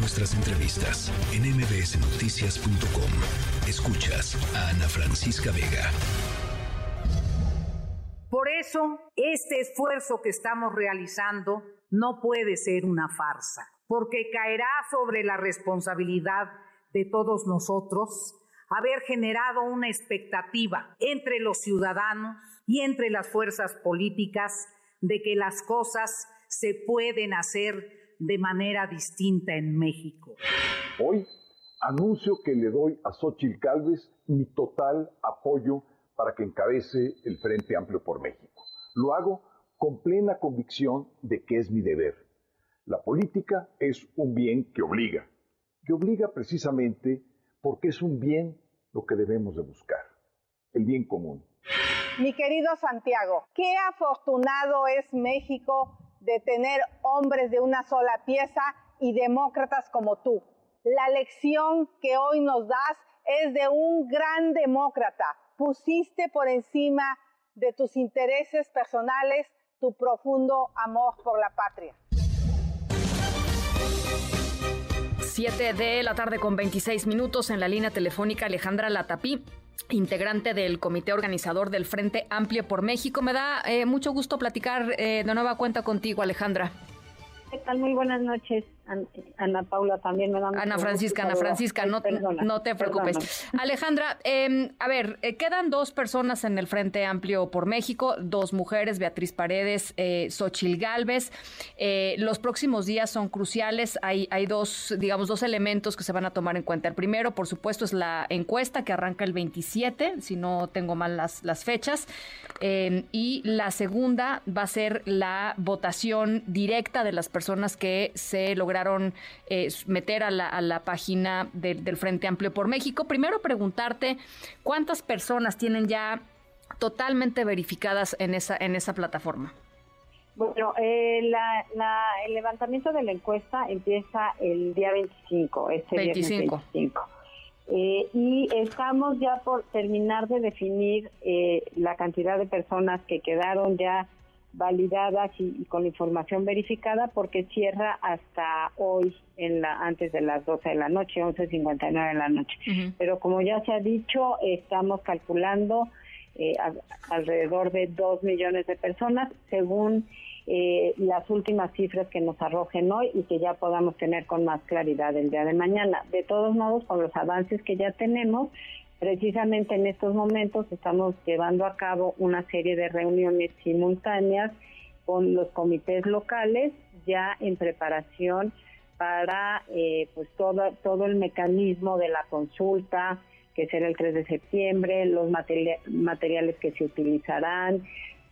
nuestras entrevistas en mbsnoticias.com. Escuchas a Ana Francisca Vega. Por eso, este esfuerzo que estamos realizando no puede ser una farsa, porque caerá sobre la responsabilidad de todos nosotros haber generado una expectativa entre los ciudadanos y entre las fuerzas políticas de que las cosas se pueden hacer de manera distinta en México. Hoy anuncio que le doy a Xochitl Calves mi total apoyo para que encabece el Frente Amplio por México. Lo hago con plena convicción de que es mi deber. La política es un bien que obliga, que obliga precisamente porque es un bien lo que debemos de buscar, el bien común. Mi querido Santiago, qué afortunado es México de tener hombres de una sola pieza y demócratas como tú. La lección que hoy nos das es de un gran demócrata. Pusiste por encima de tus intereses personales tu profundo amor por la patria. 7 de la tarde con 26 minutos en la línea telefónica Alejandra Latapí integrante del comité organizador del Frente Amplio por México. Me da eh, mucho gusto platicar eh, de nueva cuenta contigo, Alejandra. ¿Qué tal? Muy buenas noches. Ana Paula también me da Ana Francisca, Ana Francisca, no, no, te preocupes. Alejandra, em, a ver, eh, quedan dos personas en el Frente Amplio por México, dos mujeres, Beatriz Paredes, eh, Xochil Gálvez. Eh, los próximos días son cruciales. Hay, hay dos, digamos, dos elementos que se van a tomar en cuenta. El primero, por supuesto, es la encuesta que arranca el 27, si no tengo mal las, las fechas. Em, y la segunda va a ser la votación directa de las personas que se lograron eh, meter a la, página del Frente Amplio por México. Primero preguntarte cuántas personas tienen ya totalmente verificadas en esa, en esa plataforma. Bueno, eh, el levantamiento de la encuesta empieza el día 25, este 25. 25. Eh, y estamos ya por terminar de definir la cantidad de personas que quedaron ya validadas y, con información verificada porque cierra hasta hoy en la antes de las 12 de la noche, 11.59 de la noche. Pero como ya se ha dicho, estamos calculando eh, alrededor de 2 millones de personas según eh, las últimas cifras que nos arrojen hoy y que ya podamos tener con más claridad el día de mañana. De todos modos, con los avances que ya tenemos, Precisamente en estos momentos estamos llevando a cabo una serie de reuniones simultáneas con los comités locales ya en preparación para eh, pues todo, todo el mecanismo de la consulta que será el 3 de septiembre, los materiales que se utilizarán,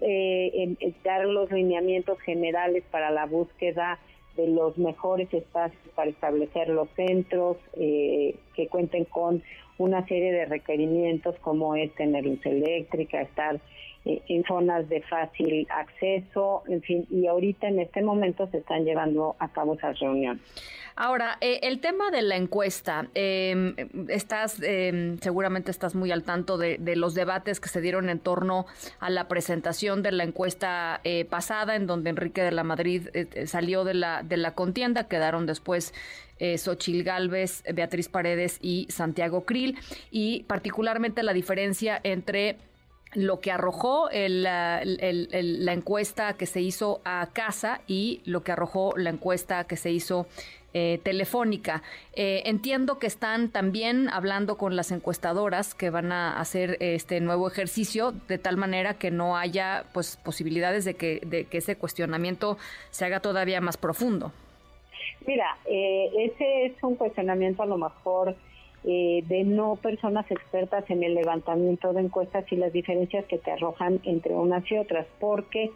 eh, dar los lineamientos generales para la búsqueda de los mejores espacios para establecer los centros eh, que cuenten con una serie de requerimientos como es tener luz eléctrica, estar en zonas de fácil acceso, en fin, y ahorita en este momento se están llevando a cabo esas reuniones. Ahora, eh, el tema de la encuesta, em, estás, em, seguramente estás muy al tanto de, los debates que se dieron en torno a la presentación de la encuesta eh, pasada, en donde Enrique de la Madrid eh, salió de la, de la contienda, quedaron después eh, Xochil Gálvez, Beatriz Paredes y Santiago Krill, y particularmente la diferencia entre lo que arrojó la encuesta que se hizo a casa y lo que arrojó la encuesta que se hizo eh, telefónica. Eh, entiendo que están también hablando con las encuestadoras que van a hacer este nuevo ejercicio de tal manera que no haya pues posibilidades de que, de que ese cuestionamiento se haga todavía más profundo. Mira, eh, ese es un cuestionamiento a lo mejor eh, de no personas expertas en el levantamiento de encuestas y las diferencias que te arrojan entre unas y otras, porque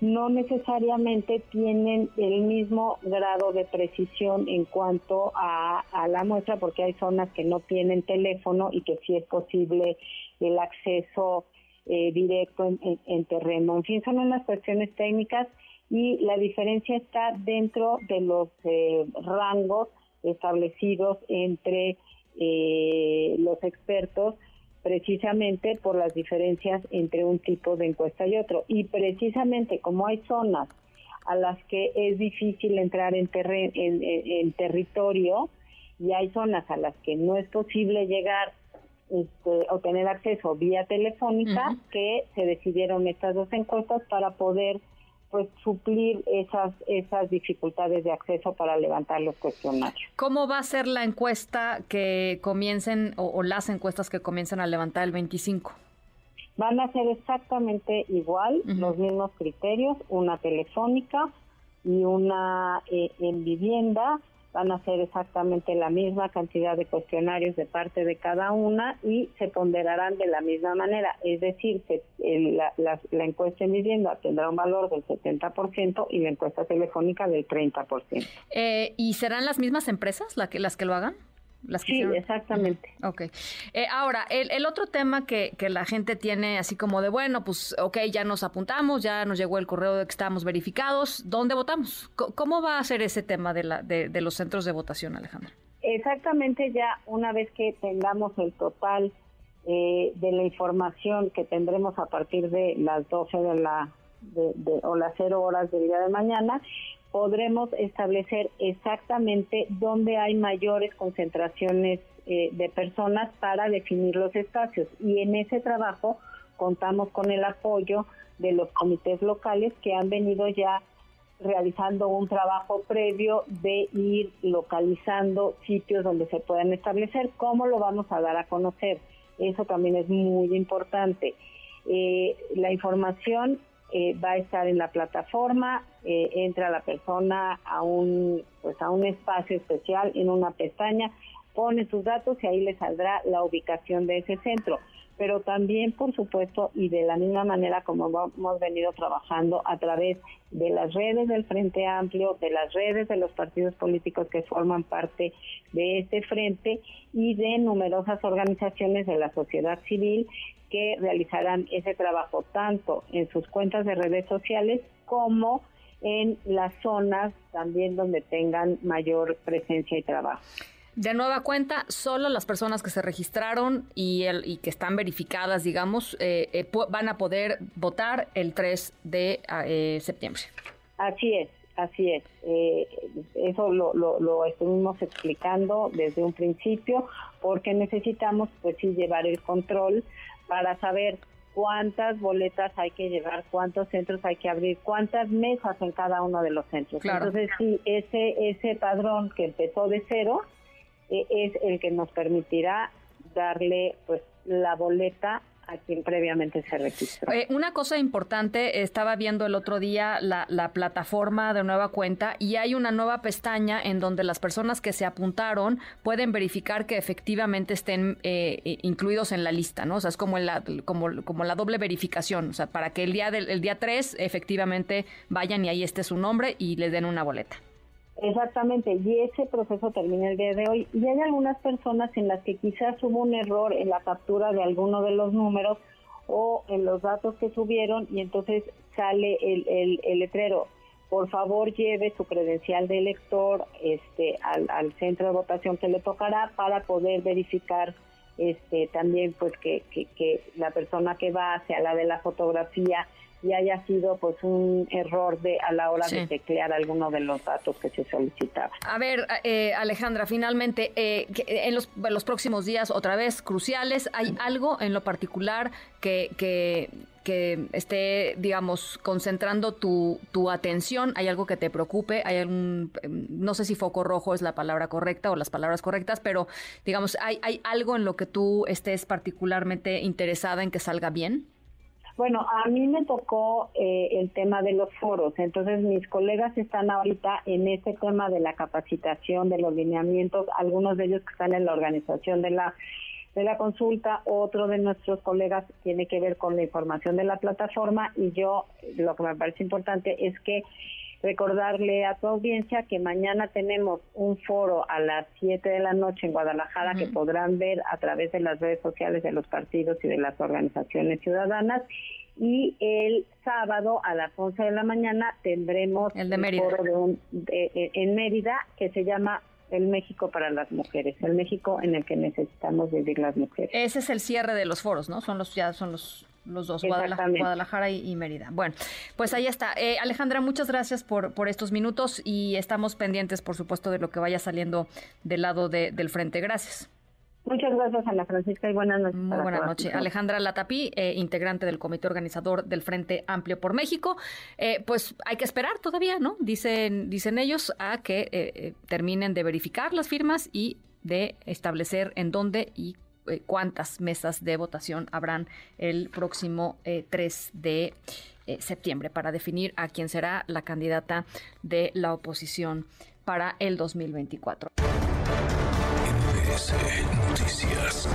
no necesariamente tienen el mismo grado de precisión en cuanto a, la muestra, porque hay zonas que no tienen teléfono y que sí es posible el acceso eh, directo en, terreno. En fin, son unas cuestiones técnicas y la diferencia está dentro de los eh, rangos establecidos entre eh, los expertos precisamente por las diferencias entre un tipo de encuesta y otro. Y precisamente como hay zonas a las que es difícil entrar en, en, territorio y hay zonas a las que no es posible llegar este, o tener acceso vía telefónica que se decidieron estas dos encuestas para poder pues suplir esas esas dificultades de acceso para levantar los cuestionarios. ¿Cómo va a ser la encuesta que comiencen o, las encuestas que comiencen a levantar el 25? Van a ser exactamente igual, los mismos criterios, una telefónica y una eh, en vivienda van a ser exactamente la misma cantidad de cuestionarios de parte de cada una y se ponderarán de la misma manera, es decir, que la, la, encuesta en vivienda tendrá un valor del 70% y la encuesta telefónica del 30%. Eh, ¿Y serán las mismas empresas la que, las que lo hagan? Sí, exactamente. Ok. Eh, ahora, el, otro tema que, que, la gente tiene así como de, bueno, pues, ok, ya nos apuntamos, ya nos llegó el correo de que estamos verificados, ¿dónde votamos? ¿Cómo va a ser ese tema de, la, de, los centros de votación, Alejandra? Exactamente, ya una vez que tengamos el total eh, de la información que tendremos a partir de las 12 de la, de, o las 0 horas del día de mañana, podremos establecer exactamente dónde hay mayores concentraciones eh, de personas para definir los espacios. Y en ese trabajo contamos con el apoyo de los comités locales que han venido ya realizando un trabajo previo de ir localizando sitios donde se puedan establecer. ¿Cómo lo vamos a dar a conocer? Eso también es muy importante. Eh, la información eh, va a estar en la plataforma, eh, entra la persona a un, pues a un espacio especial en una pestaña, pone sus datos y ahí le saldrá la ubicación de ese centro. Pero también, por supuesto, y de la misma manera como hemos venido trabajando a través de las redes del Frente Amplio, de las redes de los partidos políticos que forman parte de este frente y de numerosas organizaciones de la sociedad civil que realizarán ese trabajo tanto en sus cuentas de redes sociales como en las zonas también donde tengan mayor presencia y trabajo. De nueva cuenta, solo las personas que se registraron y, el, y que están verificadas, digamos, eh, eh, van a poder votar el 3 de ah, eh, septiembre. Así es, así es. eso lo, lo, lo, estuvimos explicando desde un principio porque necesitamos, pues sí, llevar el control para saber cuántas boletas hay que llevar, cuántos centros hay que abrir, cuántas mesas en cada uno de los centros. Entonces, sí, ese, ese padrón que empezó de cero eh, es el que nos permitirá darle pues la boleta a quien previamente se registró. Eh, una cosa importante, estaba viendo el otro día la, plataforma de nueva cuenta y hay una nueva pestaña en donde las personas que se apuntaron pueden verificar que efectivamente estén eh, incluidos en la lista, ¿no? O sea, es como la, como, como la doble verificación, o sea, para que el día, del, el día 3 efectivamente vayan y ahí esté su nombre y les den una boleta. Exactamente, y ese proceso termina el día de hoy. Y hay algunas personas en las que quizás hubo un error en la captura de alguno de los números o en los datos que subieron y entonces sale el, el, letrero. Por favor, lleve su credencial de elector este, al, al, centro de votación que le tocará para poder verificar este, también pues que, que, que la persona que va hacia la de la fotografía y haya sido pues un error de a la hora de teclear alguno de los datos que se solicitaba. A ver, eh, Alejandra, finalmente, eh, en, los, los, próximos días, otra vez, cruciales, ¿hay algo en lo particular que, que, que esté, digamos, concentrando tu, tu atención? ¿Hay algo que te preocupe? ¿Hay algún, no sé si foco rojo es la palabra correcta o las palabras correctas, pero digamos, ¿hay, hay algo en lo que tú estés particularmente interesada en que salga bien? Bueno, a mí me tocó eh, el tema de los foros, entonces mis colegas están ahorita en ese tema de la capacitación, de los lineamientos, algunos de ellos que están en la organización de la de la consulta, otro de nuestros colegas tiene que ver con la información de la plataforma y yo lo que me parece importante es que recordarle a tu audiencia que mañana tenemos un foro a las 7 de la noche en Guadalajara que podrán ver a través de las redes sociales de los partidos y de las organizaciones ciudadanas. Y el sábado a las 11 de la mañana tendremos el de foro en Mérida que se llama el México para las mujeres, el México en el que necesitamos vivir las mujeres. Ese es el cierre de los foros, ¿no? Son los ya son los los dos, Guadalajara, y, Mérida. Bueno, pues ahí está. Eh, Alejandra, muchas gracias por, por estos minutos y estamos pendientes, por supuesto, de lo que vaya saliendo del lado del frente. Gracias. Muchas gracias, Ana Francisca, y buenas noches. Muy buenas noches. Alejandra Latapí, eh, integrante del comité organizador del Frente Amplio por México. Eh, pues hay que esperar todavía, ¿no? Dicen, dicen ellos a que terminen de verificar las firmas y de establecer en dónde y eh, cuántas mesas de votación habrán el próximo 3 eh, de eh, septiembre para definir a quién será la candidata de la oposición para el 2024. Noticias.